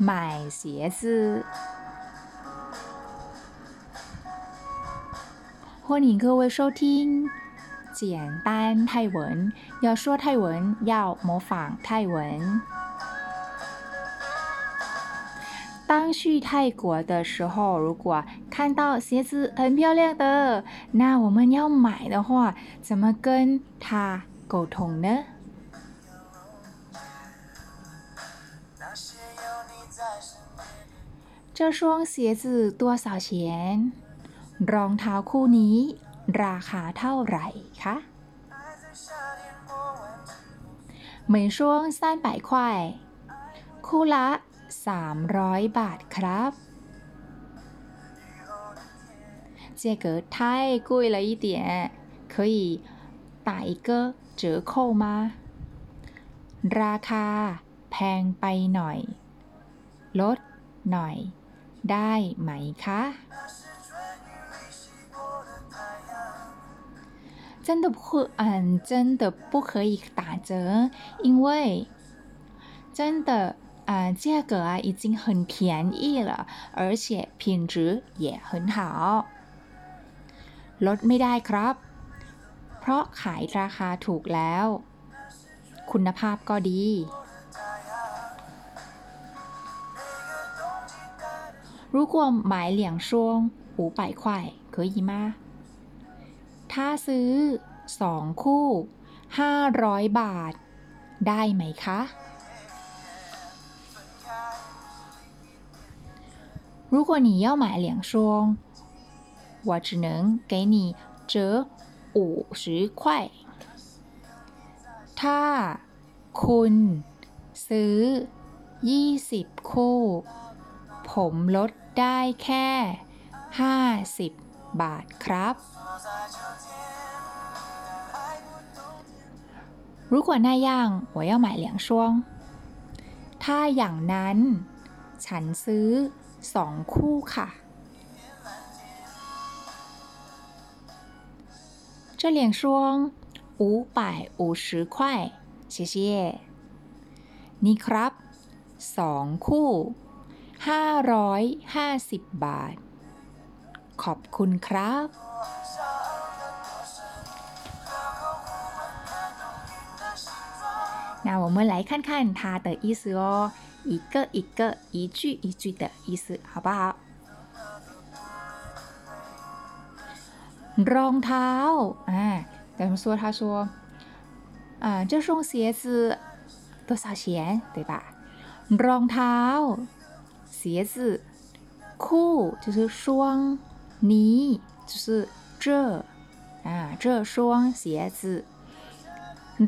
买鞋子。欢迎各位收听简单泰文。要说泰文，要模仿泰文。当去泰国的时候，如果看到鞋子很漂亮的，那我们要买的话，怎么跟他沟通呢？这双鞋子多少钱？รองเท้าคู่นี้ราคาเท่าไหร่คะ每双三百块คู่ละสามร้อยบาทครับ这个太贵了一点可以打一个折扣吗ราคาแพงไปหน่อย ลดหน่อย ได้ไหมคะ真的不，嗯，真的不可以打折，因为真的，啊，价格啊已经很便宜了，而且品质也很好。ลดไม่ได้ครับ เพราะขายราคาถูกแล้ว คุณภาพก็ดี 如果买两双五百块可以吗ถ้าซื้อสองคู่ห้าร้อยบาท ได้ไหมคะ如果你要买两双，我只能给你折五十块。ถ้าคุณซื้อยี่สิบคู่ ผมลด ได้แค่ห้าสิบบาทครับ如果那样我要买两双ถ้าอย่างนั้น ฉันซื้อสองคู่ค่ะ这两双五百五十块谢谢นี่ครับสองคู่ ห้าร้อยห้าสิบบาท ขอบคุณครับ那我们来看看它的意思哦，一个一个、一句一句的意思，好不好？รองเท้าอ่าแต่么说他说啊这双鞋子多少钱对吧รองเท้า 鞋子คู่就是双นี้就是这啊这双鞋子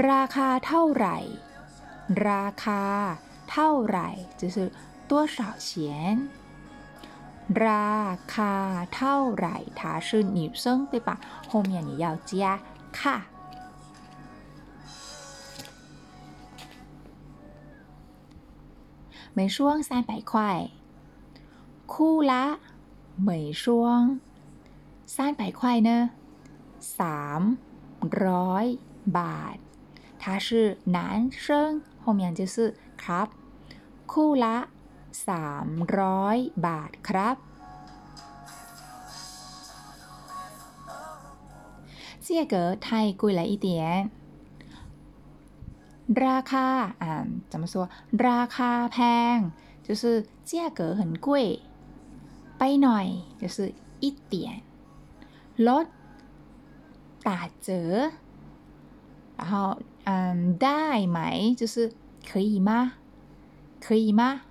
ราคาเท่าไหร่ ราคาเท่าไหร่就是多少钱ราคาเท่าไหร่它是女生对吧后面你要加ค่ 每双三百块คู่ละ每双三百块呢สามร้อยบาท他是男生，后面就是ครับคู่ละสามร้อยบาทครับ这个太贵了一点 ราคาอ่า怎么说ราคาแพง就是价格很贵ไปหน่อย就是一点ลด打折然后嗯，ได้ไหม就是可以吗？可以吗？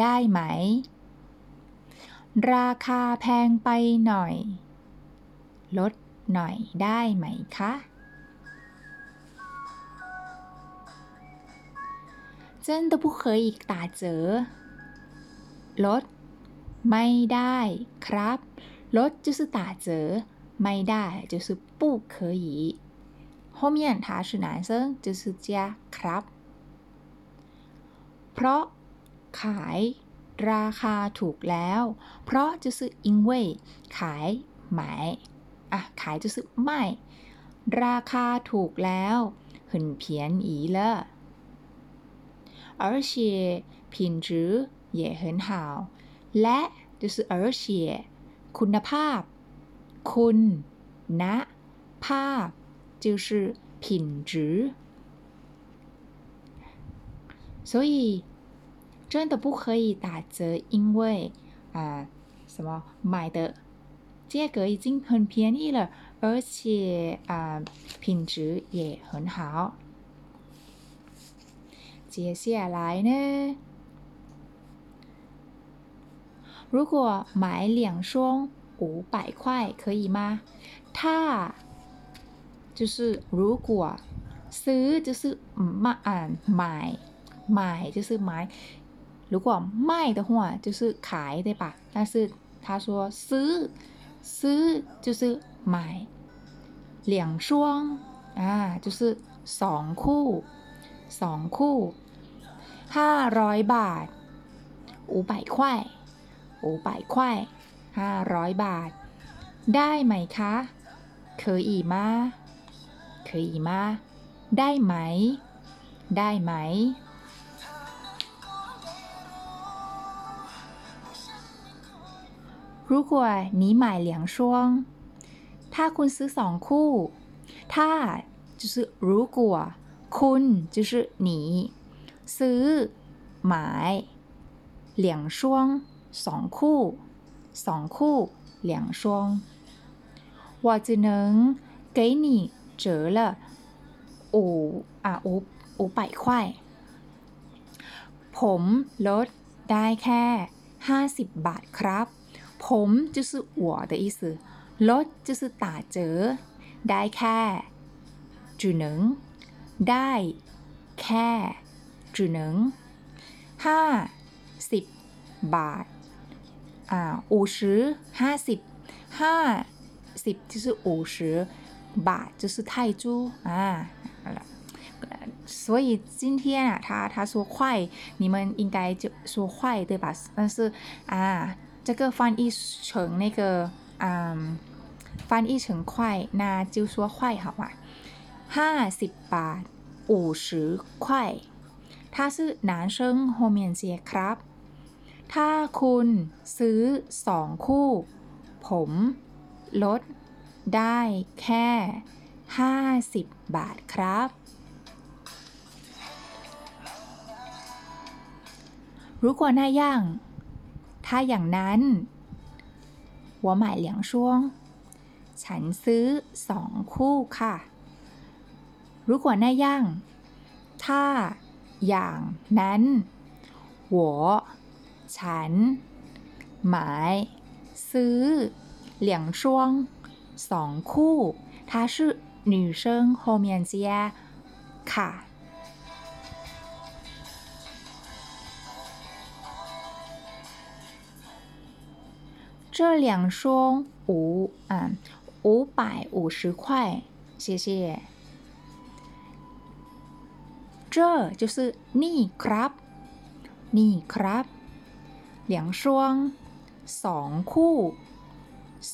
ได้ไหมราคาแพงไปหน่อย ลดหน่อยได้ไหมคะ 真的不可以打折ลดไม่ได้ครับลด就是打折ไม่ได้就是不可以后面他是男生就是加ครับเพราะขายราคาถูกแล้ว เพราะ就是因为ขาย买อ่ะขาย就是卖ราคาถูกแล้ว很便宜了 而且品质 也很好และ就是而且คุณภาพ คุณนะภาพ就是品质所以真的不可以打折，因为啊、呃、什么买的价格已经很便宜了，而且啊、呃、品质也很好。 接下来呢，如果买两双五百块可以吗？ถ้า就是如果ซื้อ就是买啊买买就是买，如果卖的话就是ขาย对吧？但是他说ซื้อซื้อ就是买两双啊就是สองคู่สองคู่ ห้าร้อยบาท五百块五百块ห้าร้อยบาท ได้ไหมคะ可以吗可以吗ได้ไหม ได้ไหม 如果你买两双ถ้าคุณซื้อสองคู่ถ้า就是如果คุณ就是你 ซื้อ买两双สองคู่สองคู่两双我只能给你折了五啊五五百块ผมลดได้แค่ห้าสิบบาทครับ ผม就是我的意思ลด就是打折ได้แค่只能ได้แค่ 只能ห้าสิบบาทอ่า五十ห้าสิบห้าสิบ就是五十บาท就是泰铢啊所以今天啊，他他说快，你们应该就说快对吧？但是啊，这个翻译成那个嗯，翻译成快，那就说快好吗？ห้าสิบบาท五十块 ถ้าซื้อหนานเชิงโฮเมียนเซียครับ ถ้าคุณซื้อสองคู่ ผม ลด ได้แค่ 50 บาทครับ รู้กว่านาย่าง ถ้าอย่างนั้นหัวหมายเหลียงช่วง ฉันซื้อสองคู่ค่ะ รู้กว่าน้าย่าง ถ้า อย่างนั้น我ฉันหมายซื้อ两双สองคู่它是女生后面接ค่ะ这两双五啊五百五十块，谢谢。 这就是นี่ครับ นี่ครับ 两双สองคู่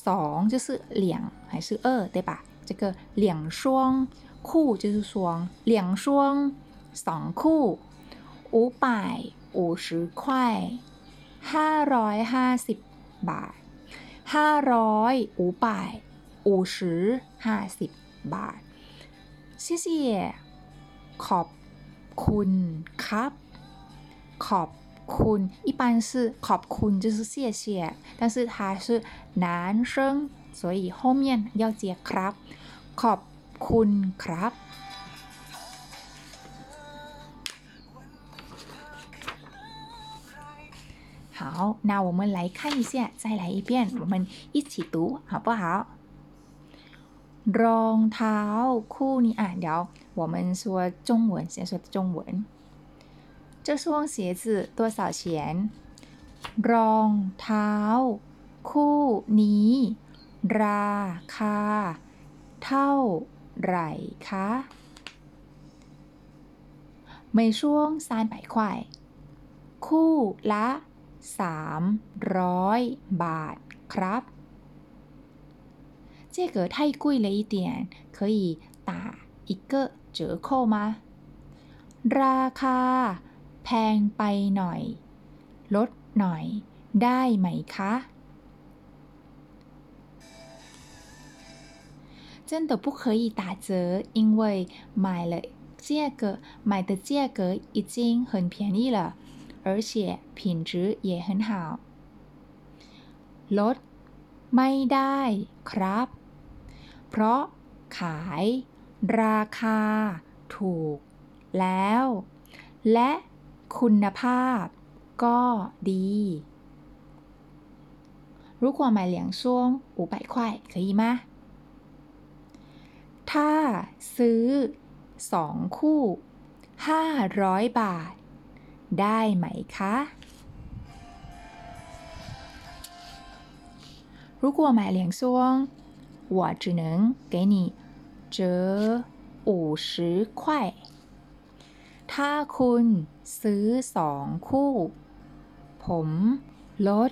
สอง就是两还是二对吧？这个两双คู่就是双两双สองคู่五百五十块ห้าร้อยห้าสิบบาทห้าร้อย五百五十ห้าสิบบาท谢谢ขอบ คุณครับ ขอบคุณ一般是ขอบคุณ就是谢谢但是它是男生所以后面要接ครับ ขอบคุณครับ好，那我们来看一下，再来一遍，我们一起读好不好？ รองเท้าคู่นี้อ่ะเดี๋ยว我们说中文先说中文这双鞋子多少钱รองเท้าคู่นี้ ราคา เท่าไหร่คะ每双三百块คู่ละสามร้อยบาทครับ 这个太贵了一点，可以打一个折扣吗？ราคา แพงไปหน่อย ลดหน่อย ได้ไหมคะ真的不可以打折，因为买了价格买的价格已经很便宜了，而且品质也很好。ลดไม่ได้ครับ เพราะขายราคาถูกแล้ว และคุณภาพก็ดี如果买两双五百块可以吗ถ้าซื้อสองคู่ห้าร้อยบาท ได้ไหมคะ如果买两双， 我只能给你折五十块ถ้าคุณซื้อสองคู่ ผมลด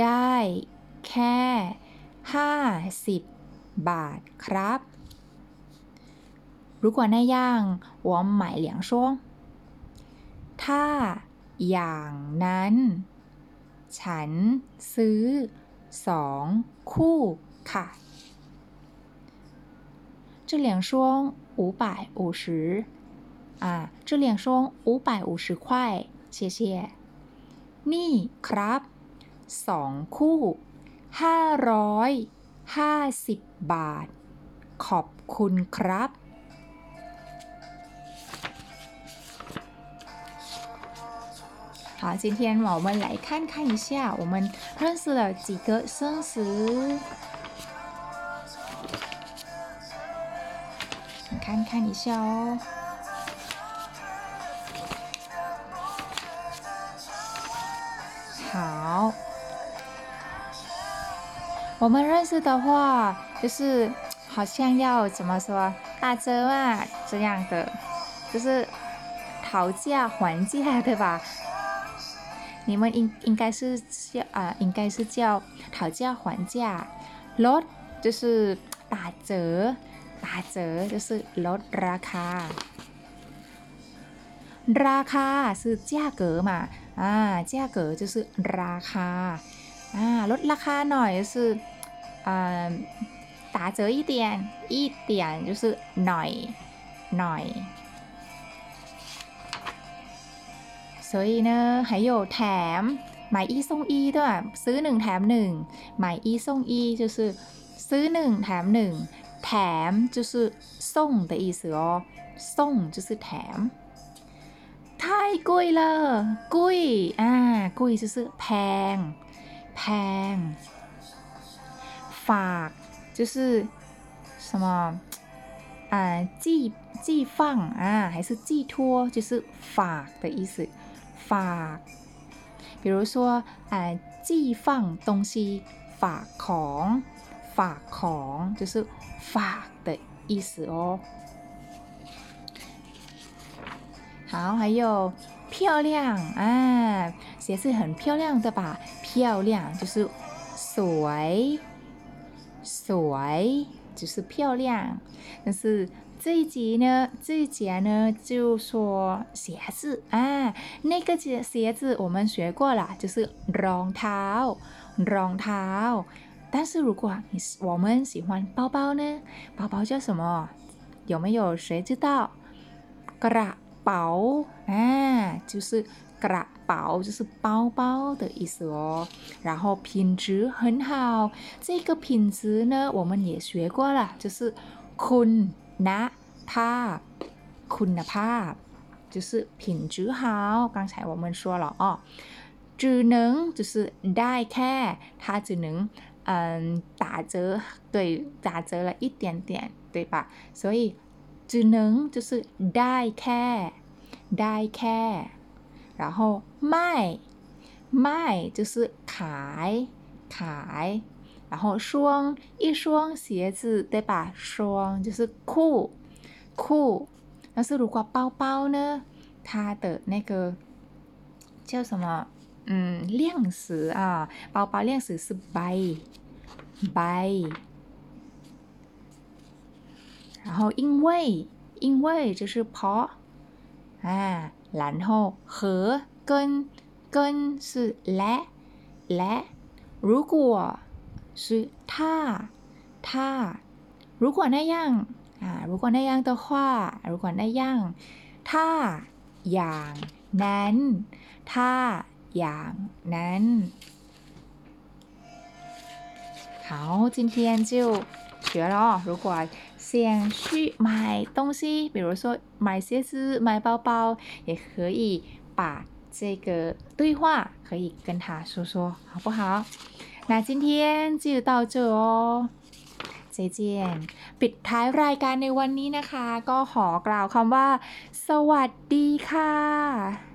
ได้แค่ห้าสิบบาทครับ如果那样我买两双ถ้าอย่างนั้น ฉันซื้อสองคู่ค่ะ 这两双五百五十啊这两双五百五十块谢谢นี่ครับสองคู่ห้าร้อยห้าสิบบาท ขอบคุณครับ好，今天我们来看看一下，我们认识了几个生词。 看看一下哦。好，我们认识的话，就是好像要怎么说打折啊这样的，就是讨价还价，对吧？你们应应该是叫啊，应该是叫讨价还价。ลด就是打折， 打折就是ลดราคา。ราคา是价格嘛，啊，价格就是ราคา，啊，ลดราคาหน่อย就是啊，打折一点，一点就是หน่อยหน่อย所以呢还有แถม买一送一对吧ซื้อหนึ่งแถมหนึ่ง买一送一就是ซื้อหนึ่งแถมหนึ่ง แถม就是送的意思哦送就是แถม太贵了贵啊贵就是แพงแพงฝาก就是什么啊寄寄放啊还是寄托就是ฝาก的意思ฝ比如说，哎，寄放东西，ฝของ ฝของ就是ฝ的意思哦。好，还有漂亮啊，鞋子很漂亮的吧？漂亮就是สวยสวย就是漂亮，但是。这一集呢，这一节呢就说鞋子啊，那个鞋鞋子我们学过了，就是รองเท้ารองเท้า 但是如果你我们喜欢包包呢，包包叫什么？有没有谁知道？กระเป๋า啊，就是กระเป๋า就是包包的意思哦。然后品质很好，这个品质呢我们也学过了，就是คุณนะภาพ คุณภาพ就是品质好刚才我们说了哦只能就是ได้แค่它只能 嗯打折对打折了一点点对吧所以只能就是ได้แค่ได้แค่然后卖卖就是ขายขาย然后双一双鞋子，对吧？双就是裤裤。但是如果包包呢，它的那个叫什么？嗯，量词啊，包包量词是 buy buy。然后因为因为就是เพราะ啊，然后和跟 跟是และและ如果是他他如果那样啊如果那样的话如果那样ถ้าอย่างนั้นถ้าอย่างนั้น 好，今天就学了哦。如果想去买东西，比如说买鞋子、买包包，也可以把这个对话可以跟他说说，好不好？那今天就到这哦。再见ปิดท้ายรายการในวันนี้นะคะ ก็ขอกล่าวคำว่า สวัสดีค่ะ